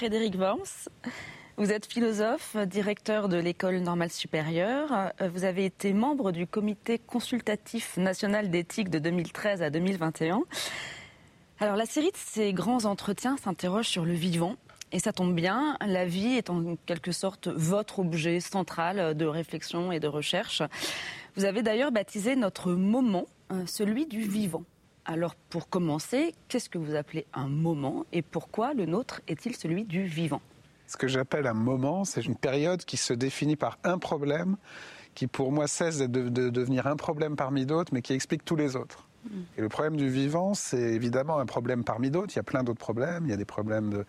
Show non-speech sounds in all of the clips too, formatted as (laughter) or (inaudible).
Frédéric Worms. Vous êtes philosophe, directeur de l'École normale supérieure. Vous avez été membre du comité consultatif national d'éthique de 2013 à 2021. Alors la série de ces grands entretiens s'interroge sur le vivant. Et ça tombe bien, la vie est en quelque sorte votre objet central de réflexion et de recherche. Vous avez d'ailleurs baptisé notre moment euh, celui du vivant. Alors pour commencer, qu'est-ce que vous appelez un moment et pourquoi le nôtre est-il celui du vivant? Ce que j'appelle un moment, c'est une période qui se définit par un problème qui pour moi cesse de, devenir un problème parmi d'autres mais qui explique tous les autres. Mm. Et le problème du vivant, c'est évidemment un problème parmi d'autres. Il y a plein d'autres problèmes. Il y a des problèmes de,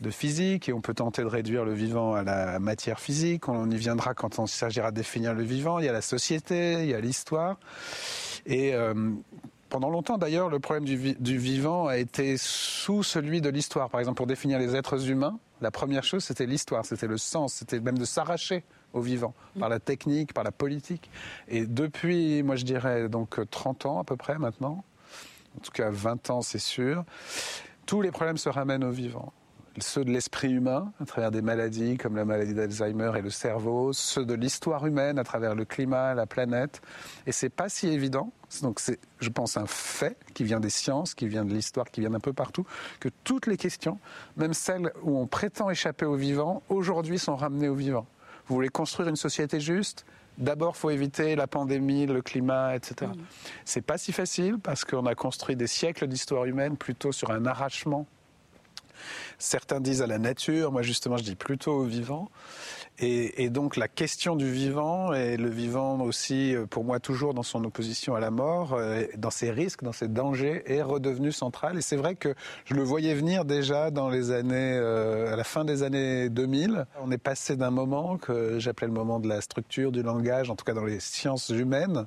de, physique et on peut tenter de réduire le vivant à la matière physique. On y viendra quand on s'agira de définir le vivant. Il y a la société, il y a l'histoire. Et euh, pendant longtemps, d'ailleurs, le problème du, du, vivant a été sous celui de l'histoire. Par exemple, pour définir les êtres humains, la première chose, c'était l'histoire, c'était le sens, c'était même de s'arracher au vivant, par la technique, par la politique. Et depuis, moi je dirais, donc 30 ans à peu près maintenant, en tout cas 20 ans c'est sûr, tous les problèmes se ramènent au vivant ceux de l'esprit humain, à travers des maladies comme la maladie d'Alzheimer et le cerveau, ceux de l'histoire humaine, à travers le climat, la planète. Et c'est pas si évident. Donc c'est, je pense, un fait qui vient des sciences, qui vient de l'histoire, qui vient d'un peu partout, que toutes les questions, même celles où on prétend échapper au vivant, aujourd'hui sont ramenées au vivant. Vous voulez construire une société juste? D'abord, faut éviter la pandémie, le climat, etc. Ce C'est pas si facile parce qu'on a construit des siècles d'histoire humaine plutôt sur un arrachement Certains disent à la nature, moi justement je dis plutôt au vivant. Et, donc la question du vivant, et le vivant aussi euh, pour moi toujours dans son opposition à la mort, euh, dans ses risques, dans ses dangers, est redevenu central. Et c'est vrai que je le voyais venir déjà dans les années, euh, à la fin des années 2000. On est passé d'un moment que j'appelais le moment de la structure, du langage, en tout cas dans les sciences humaines,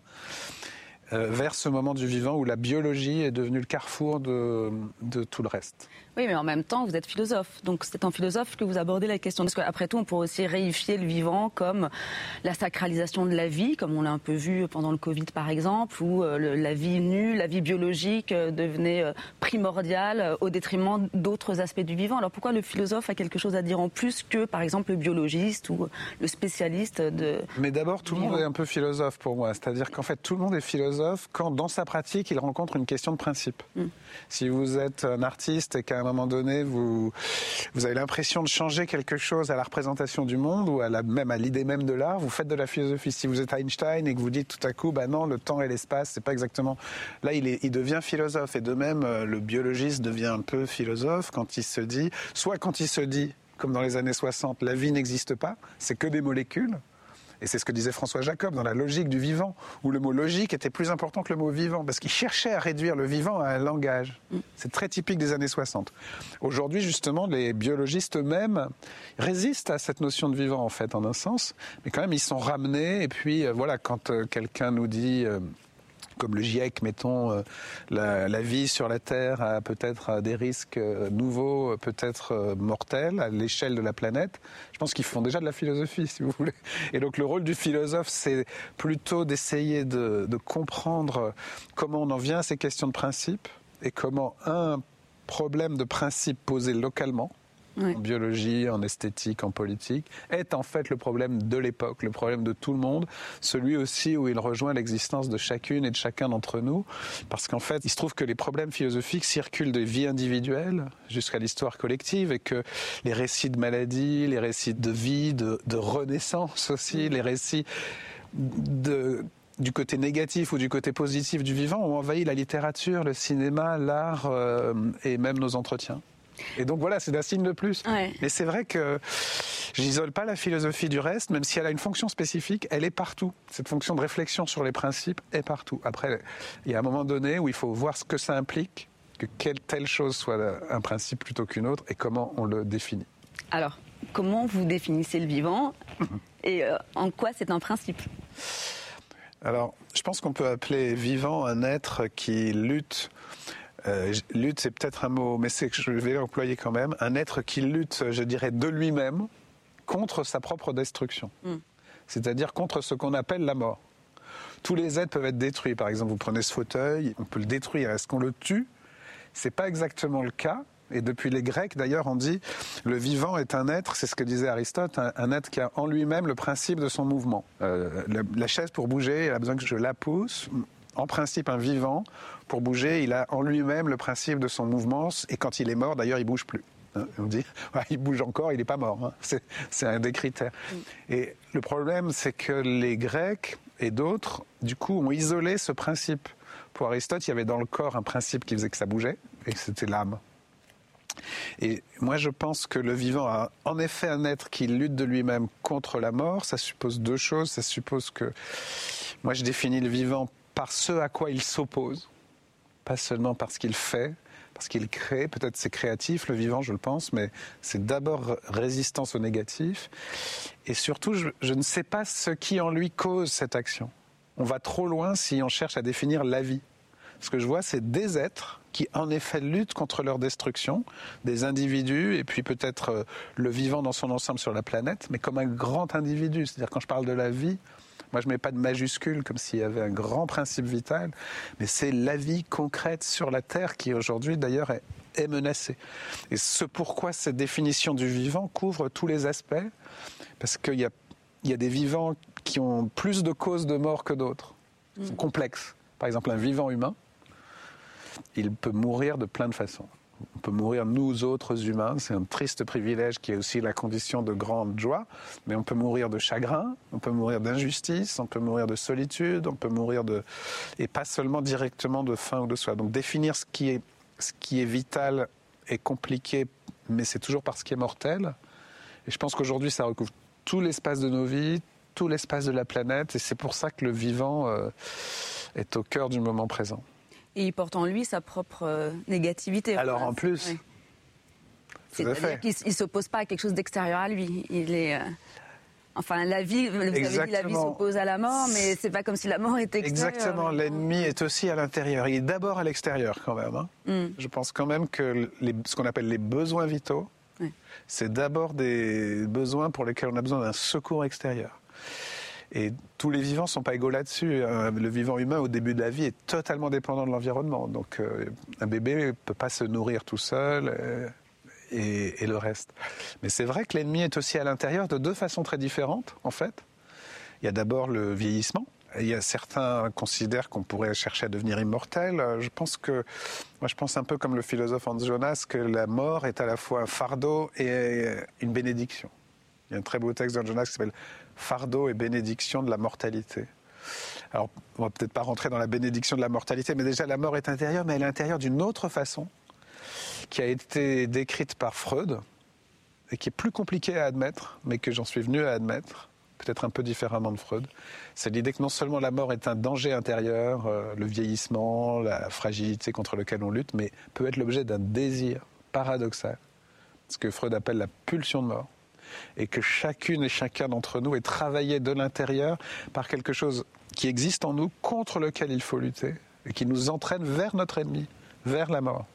vers ce moment du vivant où la biologie est devenue le carrefour de tout le reste. Oui, mais en même temps, vous êtes philosophe. Donc c'est en philosophe que vous abordez la question. Parce qu'après tout, on pourrait aussi réifier le vivant comme la sacralisation de la vie, comme on l'a un peu vu pendant le Covid par exemple, où euh, la vie nue, la vie biologique euh, devenait euh, primordiale au détriment d'autres aspects du vivant. Alors pourquoi le philosophe a quelque chose à dire en plus que par exemple le biologiste ou le spécialiste de... Mais d'abord, tout le monde est un peu philosophe pour moi. C'est-à-dire qu'en fait, tout le monde est philosophe quand dans sa pratique, il rencontre une question de principe. Hmm. Si vous êtes un artiste et qu'un un moment donné, vous, vous avez l'impression de changer quelque chose à la représentation du monde ou à la, même à l'idée même de l'art, vous faites de la philosophie. Si vous êtes Einstein et que vous dites tout à coup, bah non, le temps et l'espace, c'est pas exactement. Là, il, est, il devient philosophe. Et de même, euh, le biologiste devient un peu philosophe quand il se dit, soit quand il se dit, comme dans les années 60, la vie n'existe pas, c'est que des molécules. Et c'est ce que disait François Jacob dans la logique du vivant, où le mot logique était plus important que le mot vivant, parce qu'il cherchait à réduire le vivant à un langage. Mm. C'est très typique des années 60. Aujourd'hui, justement, les biologistes eux-mêmes résistent à cette notion de vivant, en fait, en un sens, mais quand même, ils sont ramenés. Et puis, euh, voilà, quand euh, quelqu'un nous dit... Euh, comme le GIEC, mettons, euh, la, vie sur la Terre a peut-être des risques euh, nouveaux, peut-être euh, mortels à l'échelle de la planète. Je pense qu'ils font déjà de la philosophie, si vous voulez. Et donc le rôle du philosophe, c'est plutôt d'essayer de, de comprendre comment on en vient à ces questions de principe et comment un problème de principe posé localement en biologie, en esthétique, en politique, est en fait le problème de l'époque, le problème de tout le monde, celui aussi où il rejoint l'existence de chacune et de chacun d'entre nous, parce qu'en fait, il se trouve que les problèmes philosophiques circulent de vie individuelle jusqu'à l'histoire collective et que les récits de maladie, les récits de vie, de, renaissance aussi, les récits du côté négatif ou du côté positif du vivant ont envahi la littérature, le cinéma, l'art euh, et même nos entretiens. Et donc voilà, c'est un signe de plus. Mais c'est vrai que j'isole pas la philosophie du reste, même si elle a une fonction spécifique, elle est partout. Cette fonction de réflexion sur les principes est partout. Après, il y a un moment donné où il faut voir ce que ça implique, que quelle telle chose soit un principe plutôt qu'une autre, et comment on le définit. Alors, comment vous définissez le vivant et euh, en quoi c'est un principe? Alors, je pense qu'on peut appeler vivant un être qui lutte euh, lutte, c'est peut-être un mot, mais c'est que je vais l'employer quand même. Un être qui lutte, je dirais, de lui-même contre sa propre destruction. Hmm. C'est-à-dire contre ce qu'on appelle la mort. Tous les êtres peuvent être détruits. Par exemple, vous prenez ce fauteuil, on peut le détruire. Est-ce qu'on le tue? C'est pas exactement le cas, Et depuis les Grecs, d'ailleurs, on dit le vivant est un être, c'est ce que disait Aristote, un, être qui a en lui-même le principe de son mouvement. Euh, la, chaise, pour bouger, elle a besoin que je la pousse. En principe, un vivant, pour bouger, il a en lui-même le principe de son mouvement. Et quand il est mort, d'ailleurs, il bouge plus. Hein, on dit, (laughs) il bouge encore, il n'est pas mort. Hein. C'est un des critères. Et le problème, c'est que les Grecs et d'autres, du coup, ont isolé ce principe. Pour Aristote, il y avait dans le corps un principe qui faisait que ça bougeait, et c'était l'âme. Et moi, je pense que le vivant a en effet un être qui lutte de lui-même contre la mort. Ça suppose deux choses. Ça suppose que moi, je définis le vivant par ce à quoi il s'oppose, pas seulement par ce qu'il fait, parce qu'il crée. Peut-être c'est créatif, le vivant, je le pense, mais c'est d'abord résistance au négatif. Et surtout, je, je ne sais pas ce qui en lui cause cette action. On va trop loin si on cherche à définir la vie. Ce que je vois, c'est des êtres qui, en effet, luttent contre leur destruction, des individus, et puis peut-être euh, le vivant dans son ensemble sur la planète, mais comme un grand individu. C'est-à-dire, quand je parle de la vie, moi, je ne mets pas de majuscule comme s'il y avait un grand principe vital, mais c'est la vie concrète sur la Terre qui, aujourd'hui, d'ailleurs, est, est menacée. Et ce pourquoi cette définition du vivant couvre tous les aspects, parce qu'il y a, il y a des vivants qui ont plus de causes de mort que d'autres. Ils sont mm. complexes. Par exemple, un vivant humain, il peut mourir de plein de façons. On peut mourir nous autres humains, c'est un triste privilège qui est aussi la condition de grande joie, mais on peut mourir de chagrin, on peut mourir d'injustice, on peut mourir de solitude, on peut mourir de... et pas seulement directement de faim ou de soif. Donc définir ce qui est, ce qui est vital est compliqué, mais c'est toujours parce qu'il est mortel. Et je pense qu'aujourd'hui, ça recouvre tout l'espace de nos vies, tout l'espace de la planète, et c'est pour ça que le vivant euh, est au cœur du moment présent. Et il porte en lui sa propre euh, négativité. Alors en plus. C'est-à-dire qu'il ne s'oppose pas à quelque chose d'extérieur à lui. Il est. Euh, enfin, la vie, vous avez dit, la vie s'oppose à la mort, mais c'est pas comme si la mort était extérieure. Exactement, l'ennemi est aussi à l'intérieur. Il est d'abord à l'extérieur quand même. Hein. Hmm. Je pense quand même que les, ce qu'on appelle les besoins vitaux, c'est d'abord des besoins pour lesquels on a besoin d'un secours extérieur. Et tous les vivants ne sont pas égaux là-dessus. Euh, le vivant humain, au début de la vie, est totalement dépendant de l'environnement. Donc, euh, un bébé ne peut pas se nourrir tout seul. Euh, et, le reste. Mais c'est vrai que l'ennemi est aussi à l'intérieur de deux façons très différentes, en fait. Il y a d'abord le vieillissement. Il y a certains considèrent qu'on pourrait chercher à devenir immortel. Je pense que, moi, je pense un peu comme le philosophe Hans Jonas, que la mort est à la fois un fardeau et une bénédiction. Il y a un très beau texte d'Hans Jonas qui s'appelle fardeau et bénédiction de la mortalité. Alors, on va peut-être pas rentrer dans la bénédiction de la mortalité, mais déjà la mort est intérieure, mais elle est intérieure d'une autre façon, qui a été décrite par Freud, et qui est plus compliquée à admettre, mais que j'en suis venu à admettre, peut-être un peu différemment de Freud. C'est l'idée que non seulement la mort est un danger intérieur, euh, le vieillissement, la fragilité contre lequel on lutte, mais peut être l'objet d'un désir paradoxal, ce que Freud appelle la pulsion de mort et que chacune et chacun d'entre nous est travaillé de l'intérieur par quelque chose qui existe en nous contre lequel il faut lutter et qui nous entraîne vers notre ennemi, vers la mort.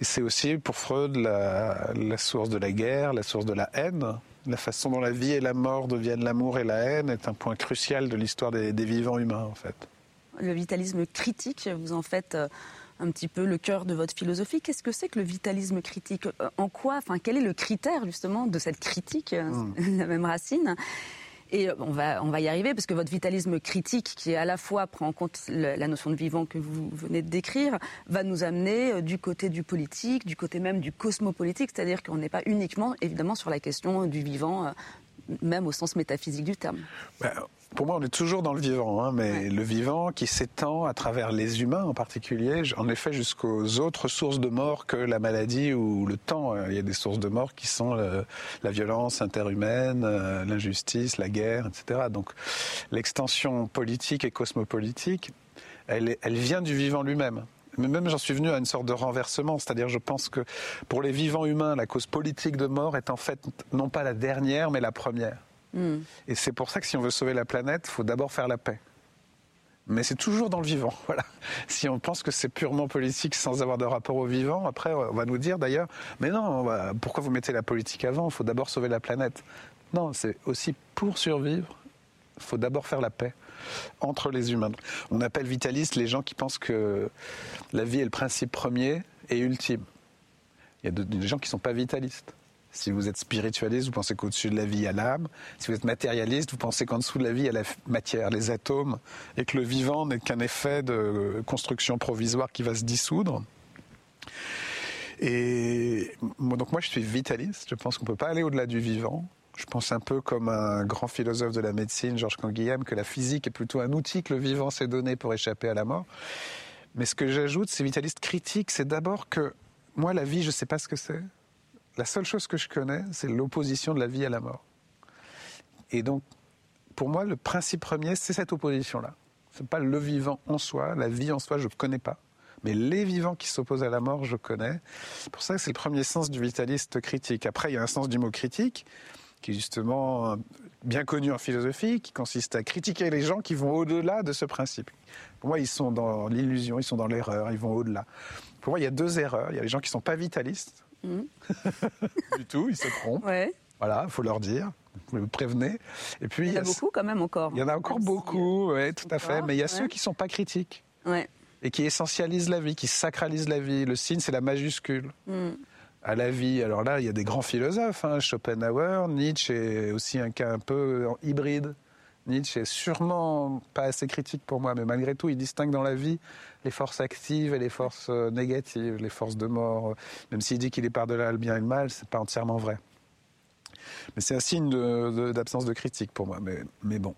Et c'est aussi pour Freud la, source de la guerre, la source de la haine. La façon dont la vie et la mort deviennent l'amour et la haine est un point crucial de l'histoire des, vivants humains, en fait. Le vitalisme critique, vous en faites euh, un petit peu le cœur de votre philosophie. Qu'est-ce que c'est que le vitalisme critique? Euh, En quoi Enfin, quel est le critère justement de cette critique euh, hmm. (laughs) La même racine? Et euh, on va, on va y arriver parce que votre vitalisme critique, qui à la fois prend en compte la notion de vivant que vous venez de décrire, va nous amener du côté du politique, du côté même du cosmopolitique, c'est-à-dire qu'on n'est pas uniquement évidemment sur la question du vivant, même au sens métaphysique du terme. Ben, pour moi, on est toujours dans le vivant, hein, mais le vivant qui s'étend à travers les humains en particulier, en effet, jusqu'aux autres sources de mort que la maladie ou le temps. Il y a des sources de mort qui sont la violence interhumaine, euh, l'injustice, la guerre, etc. Donc, l'extension politique et cosmopolitique, elle, elle vient du vivant lui-même. Mais même j'en suis venu à une sorte de renversement, c'est-à-dire je pense que pour les vivants humains, la cause politique de mort est en fait non pas la dernière, mais la première. Hmm. Et c'est pour ça que si on veut sauver la planète, il faut d'abord faire la paix. Mais c'est toujours dans le vivant. (laughs) Voilà. Si on pense que c'est purement politique sans avoir de rapport au vivant, après on va nous dire d'ailleurs, mais non, pourquoi vous mettez la politique avant? Il faut d'abord sauver la planète. Non, c'est aussi pour survivre, il faut d'abord faire la paix entre les humains. On appelle vitalistes les gens qui pensent que la vie est le principe premier et ultime. Il y a des gens qui ne sont pas vitalistes. Si vous êtes spiritualiste, vous pensez qu'au-dessus de la vie, il y a l'âme. Si vous êtes matérialiste, vous pensez qu'en dessous de la vie, il y a la matière, les atomes, et que le vivant n'est qu'un effet de construction provisoire qui va se dissoudre. Et donc moi, je suis vitaliste. Je pense qu'on ne peut pas aller au-delà du vivant. Je pense un peu comme un grand philosophe de la médecine, Georges Canguilhem, que la physique est plutôt un outil que le vivant s'est donné pour échapper à la mort. Mais ce que j'ajoute, c'est vitaliste critique, c'est d'abord que moi, la vie, je ne sais pas ce que c'est la seule chose que je connais, c'est l'opposition de la vie à la mort. Et donc, pour moi, le principe premier, c'est cette opposition-là. Ce n'est pas le vivant en soi, la vie en soi, je ne connais pas. Mais les vivants qui s'opposent à la mort, je connais. Pour ça, c'est le premier sens du vitaliste critique. Après, il y a un sens du mot critique, qui est justement bien connu en philosophie, qui consiste à critiquer les gens qui vont au-delà de ce principe. Pour moi, ils sont dans l'illusion, ils sont dans l'erreur, ils vont au-delà. Pour moi, il y a deux erreurs. Il y a les gens qui ne sont pas vitalistes, Mmh. (laughs) du tout, ils se trompent. Voilà, il faut leur dire, vous le prévenez. Et puis, il y, en a, beaucoup quand même encore. Il y en a encore beaucoup, oui, tout à fait. Mais il y a ceux qui ne sont pas critiques. Et qui essentialisent la vie, qui sacralisent la vie. Le signe, c'est la majuscule. Mmh. À la vie. Alors là, il y a des grands philosophes, hein. Schopenhauer, Nietzsche est aussi un cas un peu hybride. Nietzsche est sûrement pas assez critique pour moi, mais malgré tout, il distingue dans la vie les forces actives et les forces euh, négatives, les forces de mort. Même s'il dit qu'il est par-delà le bien et le mal, c'est pas entièrement vrai. Mais c'est un signe d'absence de, critique pour moi. Mais, bon.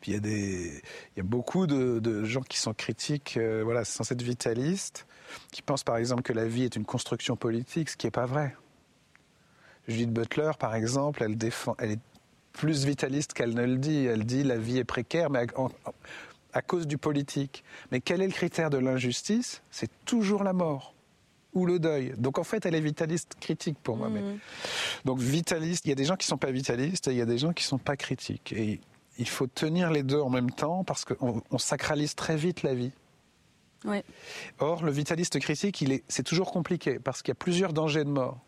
Puis il y a, des, il y a beaucoup de, gens qui sont critiques, euh, voilà, sans être vitalistes, qui pensent par exemple que la vie est une construction politique, ce qui n'est pas vrai. Judith Butler, par exemple, elle, défend, elle est plus vitaliste qu'elle ne le dit. Elle dit la vie est précaire, mais à, cause du politique. Mais quel est le critère de l'injustice? C'est toujours la mort ou le deuil. Donc en fait, elle est vitaliste critique pour moi. Mais... Mm. Donc vitaliste, il y a des gens qui ne sont pas vitalistes et il y a des gens qui ne sont pas critiques. Et il faut tenir les deux en même temps parce qu'on on sacralise très vite la vie. Or, le vitaliste critique, c'est toujours compliqué parce qu'il y a plusieurs dangers de mort.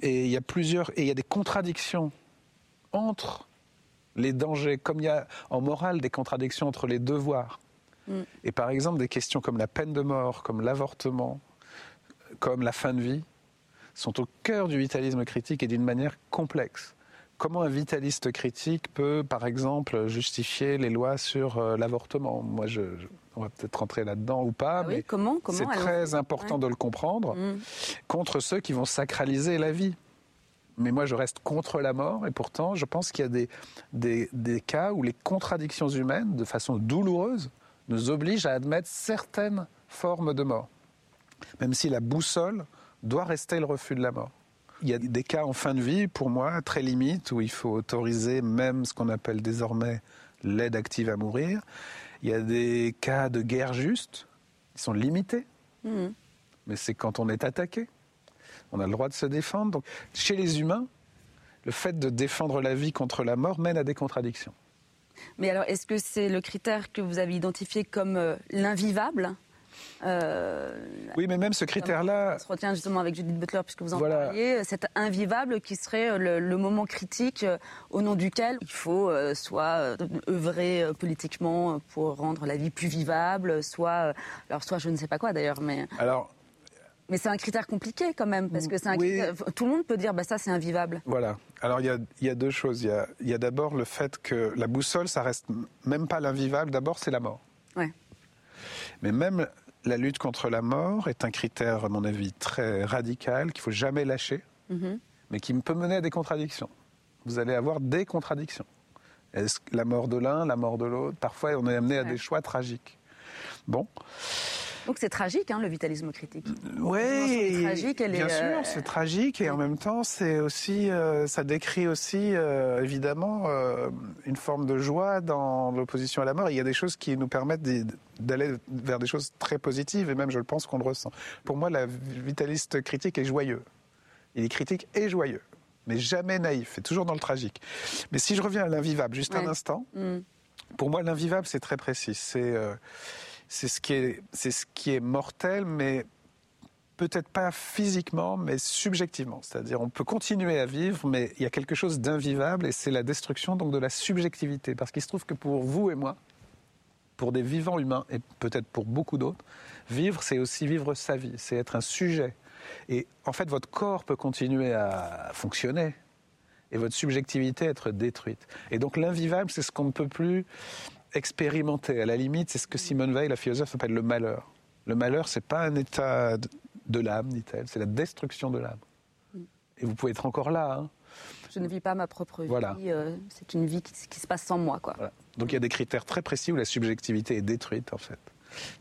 Et il y a plusieurs, et il y a des contradictions entre les dangers, comme il y a en morale des contradictions entre les devoirs. Mm. Et par exemple, des questions comme la peine de mort, comme l'avortement, comme la fin de vie, sont au cœur du vitalisme critique et d'une manière complexe. Comment un vitaliste critique peut, par exemple, justifier les lois sur euh, l'avortement? Moi, je, on va peut-être rentrer là-dedans ou pas, ah mais comment, c'est très important de le comprendre, mm. contre ceux qui vont sacraliser la vie mais moi je reste contre la mort et pourtant je pense qu'il y a des, des, des, cas où les contradictions humaines, de façon douloureuse, nous obligent à admettre certaines formes de mort, même si la boussole doit rester le refus de la mort. Il y a des cas en fin de vie, pour moi, très limites, où il faut autoriser même ce qu'on appelle désormais l'aide active à mourir. Il y a des cas de guerre juste, ils sont limités, mmh. mais c'est quand on est attaqué on a le droit de se défendre. Donc, chez les humains, le fait de défendre la vie contre la mort mène à des contradictions. Mais alors, est-ce que c'est le critère que vous avez identifié comme euh, l'invivable euh, oui, mais même ce critère-là. On se retient justement avec Judith Butler, puisque vous en parliez, cet invivable qui serait le, moment critique euh, au nom duquel il faut soit œuvrer politiquement pour rendre la vie plus vivable, soit. alors, soit je ne sais pas quoi d'ailleurs, mais. Alors, mais c'est un critère compliqué quand même, parce que c'est un critère, tout le monde peut dire bah ça c'est invivable. Voilà. Alors il y a, deux choses. Il y a, d'abord le fait que la boussole, ça reste même pas l'invivable. D'abord c'est la mort. Ouais. Mais même la lutte contre la mort est un critère, à mon avis, très radical qu'il faut jamais lâcher, mm-hmm. mais qui peut mener à des contradictions. Vous allez avoir des contradictions. Est-ce la mort de l'un, la mort de l'autre? Parfois, on est amené à des choix tragiques. Bon. Donc c'est tragique, hein, le vitalisme critique. Oui, bien sûr, euh, c'est tragique et en même temps, c'est aussi, euh, ça décrit aussi euh, évidemment une forme de joie dans l'opposition à la mort. il y a des choses qui nous permettent d'aller vers des choses très positives et même, je le pense, qu'on le ressent. Pour moi, la vitaliste critique est joyeux. Il est critique et joyeux, mais jamais naïf, et toujours dans le tragique. Mais si je reviens à l'invivable, juste un instant, mm. pour moi, l'invivable, c'est très précis. C'est c'est ce qui est, c'est ce qui est mortel, mais peut-être pas physiquement, mais subjectivement. C'est-à-dire, on peut continuer à vivre, mais il y a quelque chose d'invivable, et c'est la destruction donc de la subjectivité. Parce qu'il se trouve que pour vous et moi, pour des vivants humains, et peut-être pour beaucoup d'autres, vivre, c'est aussi vivre sa vie, c'est être un sujet. Et en fait, votre corps peut continuer à fonctionner et votre subjectivité être détruite. Et donc l'invivable, c'est ce qu'on ne peut plus expérimenter. À la limite, c'est ce que Simone Veil, la philosophe, appelle le malheur. Le malheur, c'est pas un état de l'âme, dit-elle, c'est la destruction de l'âme. Et vous pouvez être encore là. Hein. Je ne vis pas ma propre vie. Euh, c'est une vie qui, se passe sans moi. Quoi. Donc il y a des critères très précis où la subjectivité est détruite, en fait.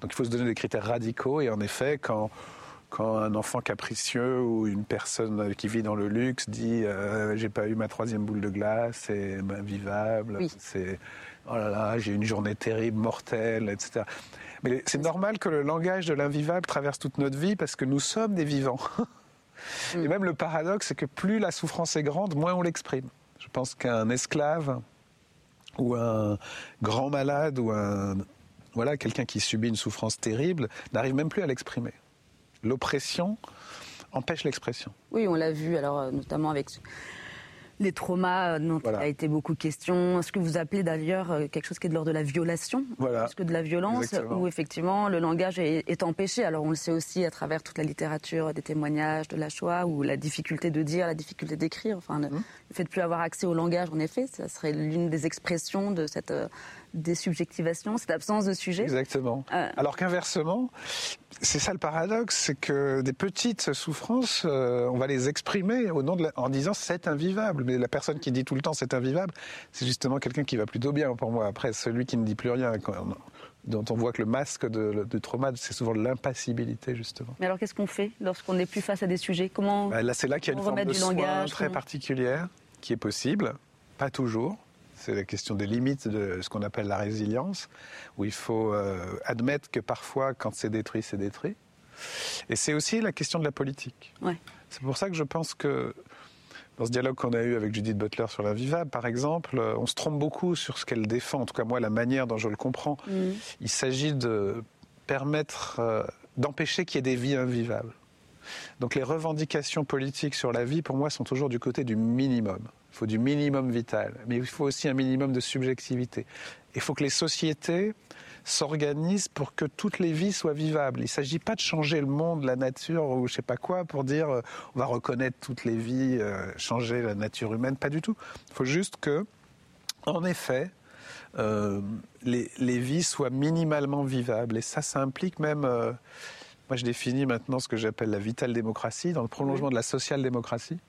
Donc il faut se donner des critères radicaux. Et en effet, quand quand un enfant capricieux ou une personne qui vit dans le luxe dit euh, j'ai pas eu ma troisième boule de glace, c'est invivable, c'est oh là là, j'ai une journée terrible, mortelle, etc. Mais c'est normal que le langage de l'invivable traverse toute notre vie parce que nous sommes des vivants. (laughs) Et même le paradoxe, c'est que plus la souffrance est grande, moins on l'exprime. Je pense qu'un esclave ou un grand malade ou un voilà quelqu'un qui subit une souffrance terrible n'arrive même plus à l'exprimer l'oppression empêche l'expression. Oui, on l'a vu, alors euh, notamment avec les traumas euh, dont il a été beaucoup question. Ce que vous appelez d'ailleurs euh, quelque chose qui est de l'ordre de la violation, voilà. plus que de la violence, où effectivement le langage est, empêché? Alors on le sait aussi à travers toute la littérature, des témoignages de la Shoah, ou la difficulté de dire, la difficulté d'écrire. Enfin, le, mmh. fait de plus avoir accès au langage, en effet, ça serait l'une des expressions de cette désubjectivation, cette absence de sujet. Exactement. Euh. Alors qu'inversement, c'est ça le paradoxe, c'est que des petites souffrances, euh, on va les exprimer au nom de en disant c'est invivable. Mais la personne qui dit tout le temps c'est invivable, c'est justement quelqu'un qui va plutôt bien pour moi. Après, celui qui ne dit plus rien, dont on voit que le masque de, trauma, c'est souvent l'impassibilité justement. Mais alors qu'est-ce qu'on fait lorsqu'on n'est plus face à des sujets? Comment bah, Là, c'est là qu'il y a une forme de soin très particulière qui est possible, pas toujours c'est la question des limites de ce qu'on appelle la résilience, où il faut euh, admettre que parfois, quand c'est détruit, c'est détruit. Et c'est aussi la question de la politique. C'est pour ça que je pense que dans ce dialogue qu'on a eu avec Judith Butler sur l'invivable, par exemple, euh, on se trompe beaucoup sur ce qu'elle défend, en tout cas moi, la manière dont je le comprends. Mm. Il s'agit de permettre, euh, d'empêcher qu'il y ait des vies invivables. Donc les revendications politiques sur la vie, pour moi, sont toujours du côté du minimum. Il faut du minimum vital, mais il faut aussi un minimum de subjectivité. Il faut que les sociétés s'organisent pour que toutes les vies soient vivables. Il ne s'agit pas de changer le monde, la nature ou je sais pas quoi pour dire euh, on va reconnaître toutes les vies, euh, changer la nature humaine, pas du tout. Il faut juste que, en effet, euh, les, vies soient minimalement vivables. Et ça, ça implique même... moi, je définis maintenant ce que j'appelle la vitale démocratie, dans le prolongement de la social-démocratie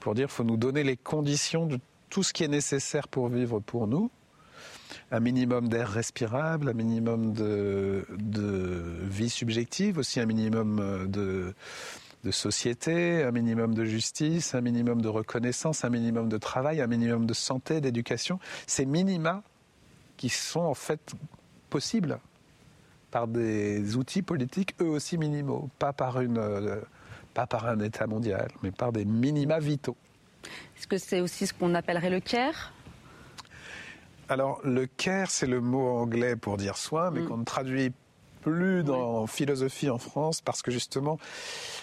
pour dire faut nous donner les conditions de tout ce qui est nécessaire pour vivre pour nous. Un minimum d'air respirable, un minimum de, vie subjective, aussi un minimum de, de société, un minimum de justice, un minimum de reconnaissance, un minimum de travail, un minimum de santé, d'éducation. Ces minima qui sont en fait possibles par des outils politiques eux aussi minimaux, pas par une pas par un État mondial, mais par des minima vitaux. Est-ce que c'est aussi ce qu'on appellerait le care? Alors, le care, c'est le mot anglais pour dire soin, mais mm. qu'on ne traduit plus dans philosophie en France parce que justement,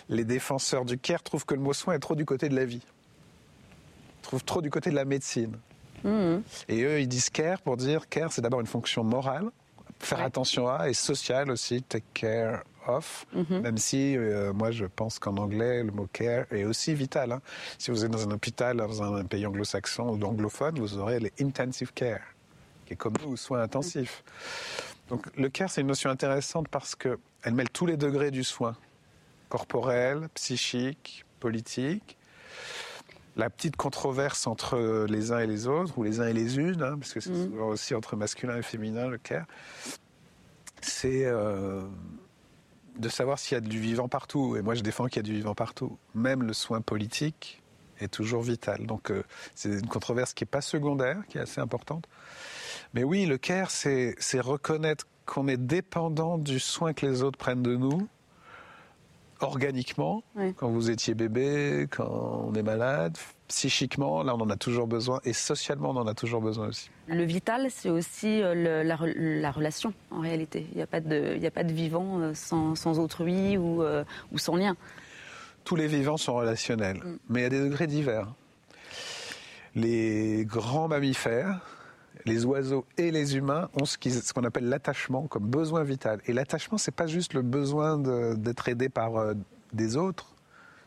les défenseurs du care trouvent que le mot soin est trop du côté de la vie, trouvent trop du côté de la médecine. Mm. Et eux, ils disent care pour dire care, c'est d'abord une fonction morale, faire attention à, et sociale aussi, take care off, mhm. même si euh, moi je pense qu'en anglais le mot care est aussi vital. Hein. Si vous êtes dans un hôpital dans un pays anglo-saxon ou anglophone, vous aurez les intensive care, qui est comme nous, soins intensifs. Donc le care c'est une notion intéressante parce qu'elle mêle tous les degrés du soin, corporel, psychique, politique. La petite controverse entre les uns et les autres, ou les uns et les unes, hein, parce que c'est mhm. aussi entre masculin et féminin le care, c'est euh, de savoir s'il y a du vivant partout. Et moi, je défends qu'il y a du vivant partout. Même le soin politique est toujours vital. Donc, euh, c'est une controverse qui n'est pas secondaire, qui est assez importante. Mais oui, le care, c'est reconnaître qu'on est dépendant du soin que les autres prennent de nous, organiquement, quand vous étiez bébé, quand on est malade, psychiquement, là on en a toujours besoin, et socialement on en a toujours besoin aussi. Le vital, c'est aussi euh, la, relation, en réalité. Il n'y a, pas de, a pas de vivant euh, sans, autrui ou, euh, ou, sans lien. Tous les vivants sont relationnels, mm. mais à des degrés divers. Les grands mammifères, les oiseaux et les humains ont ce qu'on appelle l'attachement comme besoin vital. Et l'attachement, c'est pas juste le besoin d'être aidé par des autres,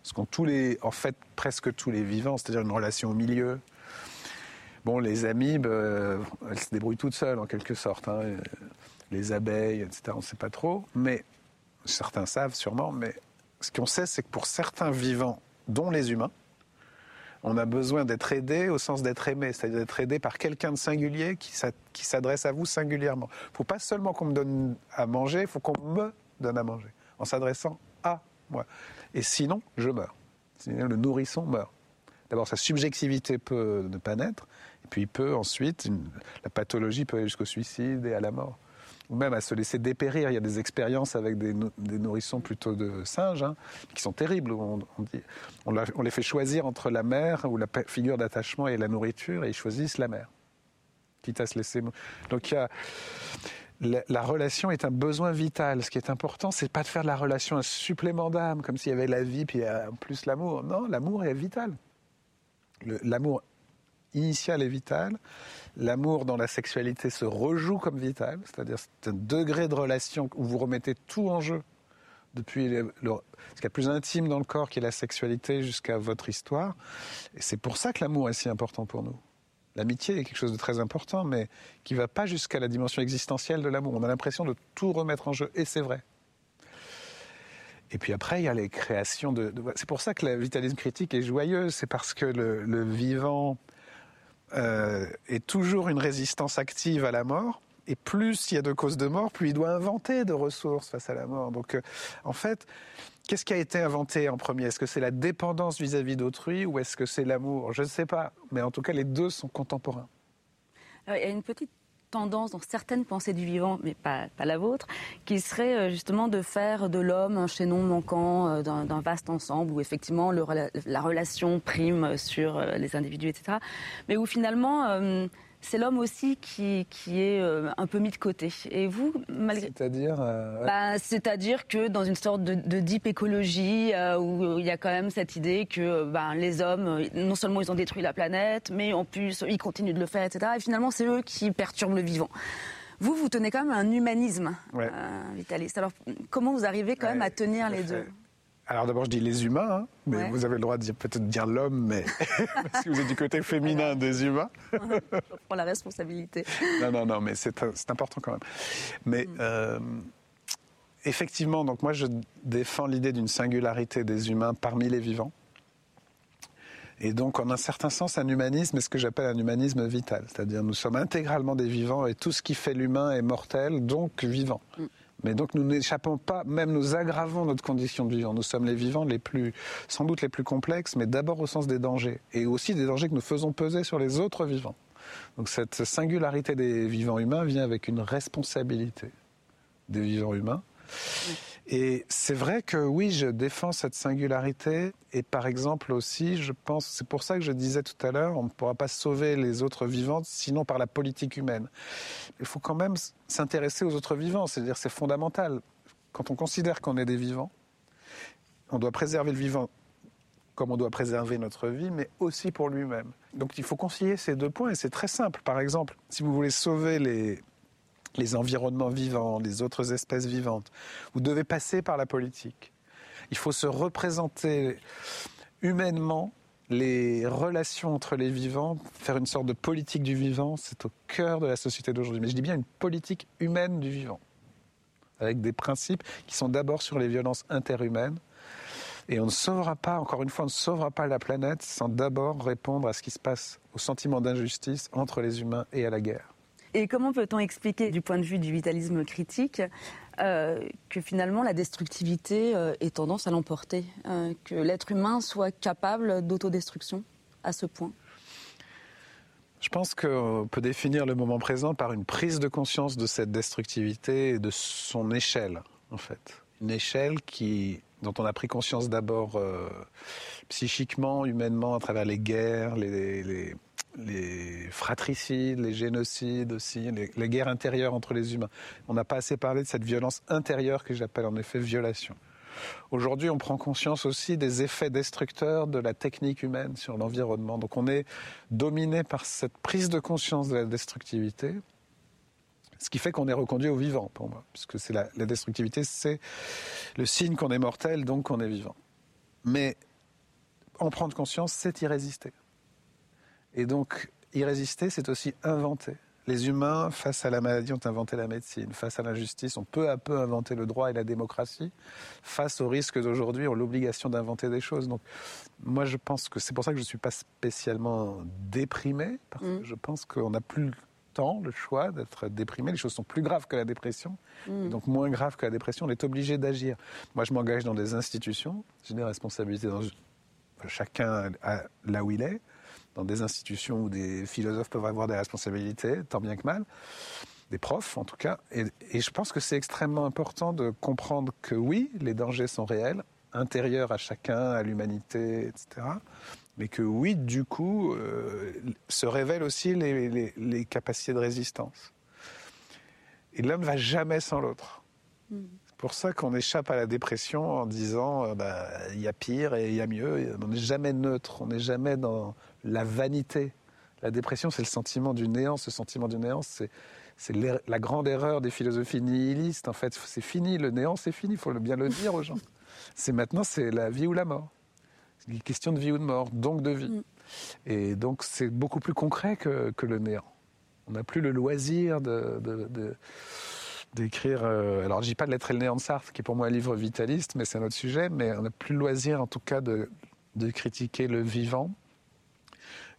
ce qu'ont tous les, en fait, presque tous les vivants, c'est-à-dire une relation au milieu. Bon, les amibes, euh, elles se débrouillent toutes seules en quelque sorte. Hein. Les abeilles, etc., on ne sait pas trop, mais certains savent sûrement, mais ce qu'on sait, c'est que pour certains vivants, dont les humains, on a besoin d'être aidé au sens d'être aimé, c'est-à-dire d'être aidé par quelqu'un de singulier qui s'adresse à vous singulièrement. Il ne faut pas seulement qu'on me donne à manger, il faut qu'on me donne à manger, en s'adressant à moi. Et sinon, je meurs. Le nourrisson meurt. D'abord, sa subjectivité peut ne pas naître, et puis il peut ensuite, la pathologie peut aller jusqu'au suicide et à la mort même à se laisser dépérir. Il y a des expériences avec des, nourrissons plutôt de singes hein, qui sont terribles. On, les fait choisir entre la mère ou la figure d'attachement et la nourriture, et ils choisissent la mère, quitte à se laisser. Donc il y a la, relation est un besoin vital. Ce qui est important, c'est pas de faire de la relation un supplément d'âme, comme s'il y avait la vie puis en plus l'amour. Non, l'amour est vital. L'amour initial est vital. L'amour dans la sexualité se rejoue comme vital, c'est-à-dire c'est un degré de relation où vous remettez tout en jeu, depuis ce qu'il y a plus intime dans le corps, qui est la sexualité, jusqu'à votre histoire. Et c'est pour ça que l'amour est si important pour nous. L'amitié est quelque chose de très important, mais qui ne va pas jusqu'à la dimension existentielle de l'amour. On a l'impression de tout remettre en jeu, et c'est vrai. Et puis après, il y a les créations de. C'est pour ça que le vitalisme critique est joyeux. C'est parce que le vivant euh, est toujours une résistance active à la mort. Et plus il y a de causes de mort, plus il doit inventer de ressources face à la mort. Donc, euh, en fait, qu'est-ce qui a été inventé en premier? Est-ce que c'est la dépendance vis-à-vis d'autrui ou est-ce que c'est l'amour? Je ne sais pas. Mais en tout cas, les deux sont contemporains. il y a une petite tendance dans certaines pensées du vivant, mais pas, la vôtre, qui serait euh, justement de faire de l'homme un chaînon manquant euh, d'un vaste ensemble où effectivement la relation prime sur euh, les individus, etc. Mais où finalement c'est l'homme aussi qui, qui est euh, un peu mis de côté. Et vous, malgré. C'est-à-dire euh, bah, C'est-à-dire que dans une sorte de, de deep écologie, euh, où il y a quand même cette idée que ben, les hommes, non seulement ils ont détruit la planète, mais en plus ils continuent de le faire, etc. Et finalement, c'est eux qui perturbent le vivant. Vous, vous tenez quand même un humanisme vitaliste. Alors, comment vous arrivez quand même à tenir les deux? Alors d'abord, je dis les humains, hein, mais vous avez le droit de dire peut-être dire l'homme, mais (laughs) parce que vous êtes du côté féminin des humains. (laughs) je prends la responsabilité. non, non, non, mais c'est important quand même. Mais mm. euh, effectivement, donc moi je défends l'idée d'une singularité des humains parmi les vivants. Et donc, en un certain sens, un humanisme est ce que j'appelle un humanisme vital. C'est-à-dire, nous sommes intégralement des vivants et tout ce qui fait l'humain est mortel, donc vivant. Mm. Mais donc nous n'échappons pas, même nous aggravons notre condition de vivant. Nous sommes les vivants les plus, sans doute les plus complexes, mais d'abord au sens des dangers, et aussi des dangers que nous faisons peser sur les autres vivants. Donc cette singularité des vivants humains vient avec une responsabilité des vivants humains. Et c'est vrai que oui, je défends cette singularité. Et par exemple aussi, je pense, c'est pour ça que je disais tout à l'heure, on ne pourra pas sauver les autres vivants sinon par la politique humaine. Il faut quand même s'intéresser aux autres vivants, c'est-à-dire c'est fondamental. Quand on considère qu'on est des vivants, on doit préserver le vivant comme on doit préserver notre vie, mais aussi pour lui-même. Donc il faut concilier ces deux points et c'est très simple. Par exemple, si vous voulez sauver les, les environnements vivants, les autres espèces vivantes. Vous devez passer par la politique. Il faut se représenter humainement les relations entre les vivants, faire une sorte de politique du vivant, c'est au cœur de la société d'aujourd'hui. Mais je dis bien une politique humaine du vivant, avec des principes qui sont d'abord sur les violences interhumaines. Et on ne sauvera pas, encore une fois, on ne sauvera pas la planète sans d'abord répondre à ce qui se passe, au sentiment d'injustice entre les humains et à la guerre. Et comment peut-on expliquer, du point de vue du vitalisme critique, euh, que finalement la destructivité euh, ait tendance à l'emporter, euh, que l'être humain soit capable d'autodestruction à ce point? Je pense qu'on peut définir le moment présent par une prise de conscience de cette destructivité et de son échelle, en fait. Une échelle qui, dont on a pris conscience d'abord psychiquement, humainement, à travers les guerres, les les fratricides, les génocides aussi, les, guerres intérieures entre les humains. On n'a pas assez parlé de cette violence intérieure que j'appelle en effet violation. Aujourd'hui, on prend conscience aussi des effets destructeurs de la technique humaine sur l'environnement. Donc on est dominé par cette prise de conscience de la destructivité, ce qui fait qu'on est reconduit au vivant pour moi, puisque c'est la, la destructivité, c'est le signe qu'on est mortel, donc qu'on est vivant. Mais en prendre conscience, c'est y résister. Et donc, y résister, c'est aussi inventer. Les humains, face à la maladie, ont inventé la médecine. Face à l'injustice, ont peu à peu inventé le droit et la démocratie. Face aux risques d'aujourd'hui, ont l'obligation d'inventer des choses. Donc, moi, je pense que c'est pour ça que je ne suis pas spécialement déprimé, parce que mm. je pense qu'on n'a plus temps, le choix d'être déprimé. Les choses sont plus graves que la dépression, mm. donc moins graves que la dépression. On est obligé d'agir. Moi, je m'engage dans des institutions. J'ai des responsabilités dans chacun là où il est dans des institutions où des philosophes peuvent avoir des responsabilités, tant bien que mal, des profs en tout cas. Et, je pense que c'est extrêmement important de comprendre que oui, les dangers sont réels, intérieurs à chacun, à l'humanité, etc. Mais que oui, du coup, euh, se révèlent aussi les, capacités de résistance. Et l'homme ne va jamais sans l'autre. Hmm. C'est pour ça qu'on échappe à la dépression en disant euh, bah, il y a pire et il y a mieux. On n'est jamais neutre, on n'est jamais dans la vanité. La dépression, c'est le sentiment du néant. Ce sentiment du néant, c'est, la grande erreur des philosophies nihilistes. En fait, c'est fini. Le néant, c'est fini. Il faut bien le dire aux gens. (laughs) C'est maintenant, c'est la vie ou la mort. C'est une question de vie ou de mort, donc de vie. Mm. Et donc, c'est beaucoup plus concret que, le néant. On n'a plus le loisir de, d'écrire. Euh, alors, je dis pas de l'être et le néant de Sartre, qui est pour moi un livre vitaliste, mais c'est un autre sujet. Mais on n'a plus le loisir, en tout cas, de, de critiquer le vivant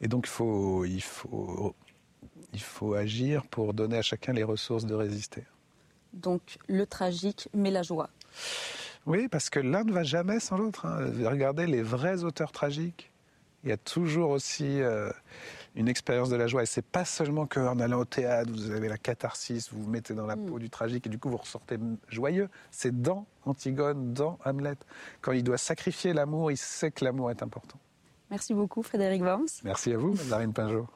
et donc, il faut, il faut, il faut agir pour donner à chacun les ressources de résister. Donc, le tragique, mais la joie. Oui, parce que l'un ne va jamais sans l'autre. Hein. Regardez les vrais auteurs tragiques. Il y a toujours aussi euh, une expérience de la joie. Et c'est pas seulement qu'en allant au théâtre, vous avez la catharsis, vous vous mettez dans la mm. peau du tragique et du coup vous ressortez joyeux. C'est dans Antigone, dans Hamlet. Quand il doit sacrifier l'amour, il sait que l'amour est important. Merci beaucoup, Frédéric Worms. Merci à vous, Marine Pinjot.